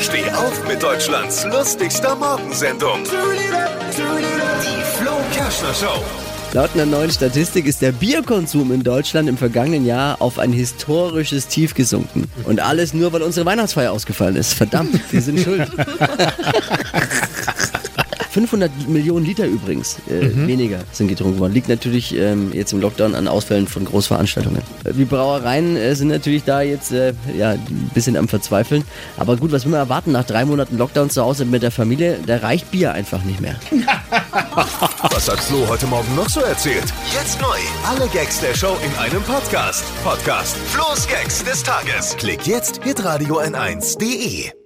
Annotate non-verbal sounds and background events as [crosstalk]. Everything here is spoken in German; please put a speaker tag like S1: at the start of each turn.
S1: Steh auf mit Deutschlands lustigster Morgensendung. Die Flo Kerschner Show.
S2: Laut einer neuen Statistik ist der Bierkonsum in Deutschland im vergangenen Jahr auf ein historisches Tief gesunken. Und alles nur, weil unsere Weihnachtsfeier ausgefallen ist. Verdammt, wir sind [laughs] schuld. 500 Millionen Liter übrigens äh, weniger sind getrunken worden. Liegt natürlich ähm, jetzt im Lockdown an Ausfällen von Großveranstaltungen. Äh, Die Brauereien äh, sind natürlich da jetzt äh, ja, ein bisschen am Verzweifeln. Aber gut, was will man erwarten nach drei Monaten Lockdown zu Hause mit der Familie? Da reicht Bier einfach nicht mehr. [laughs]
S1: Was hat Flo heute Morgen noch so erzählt? Jetzt neu. Alle Gags der Show in einem Podcast. Podcast Flo's Gags des Tages. Klick jetzt, hitradio n1.de.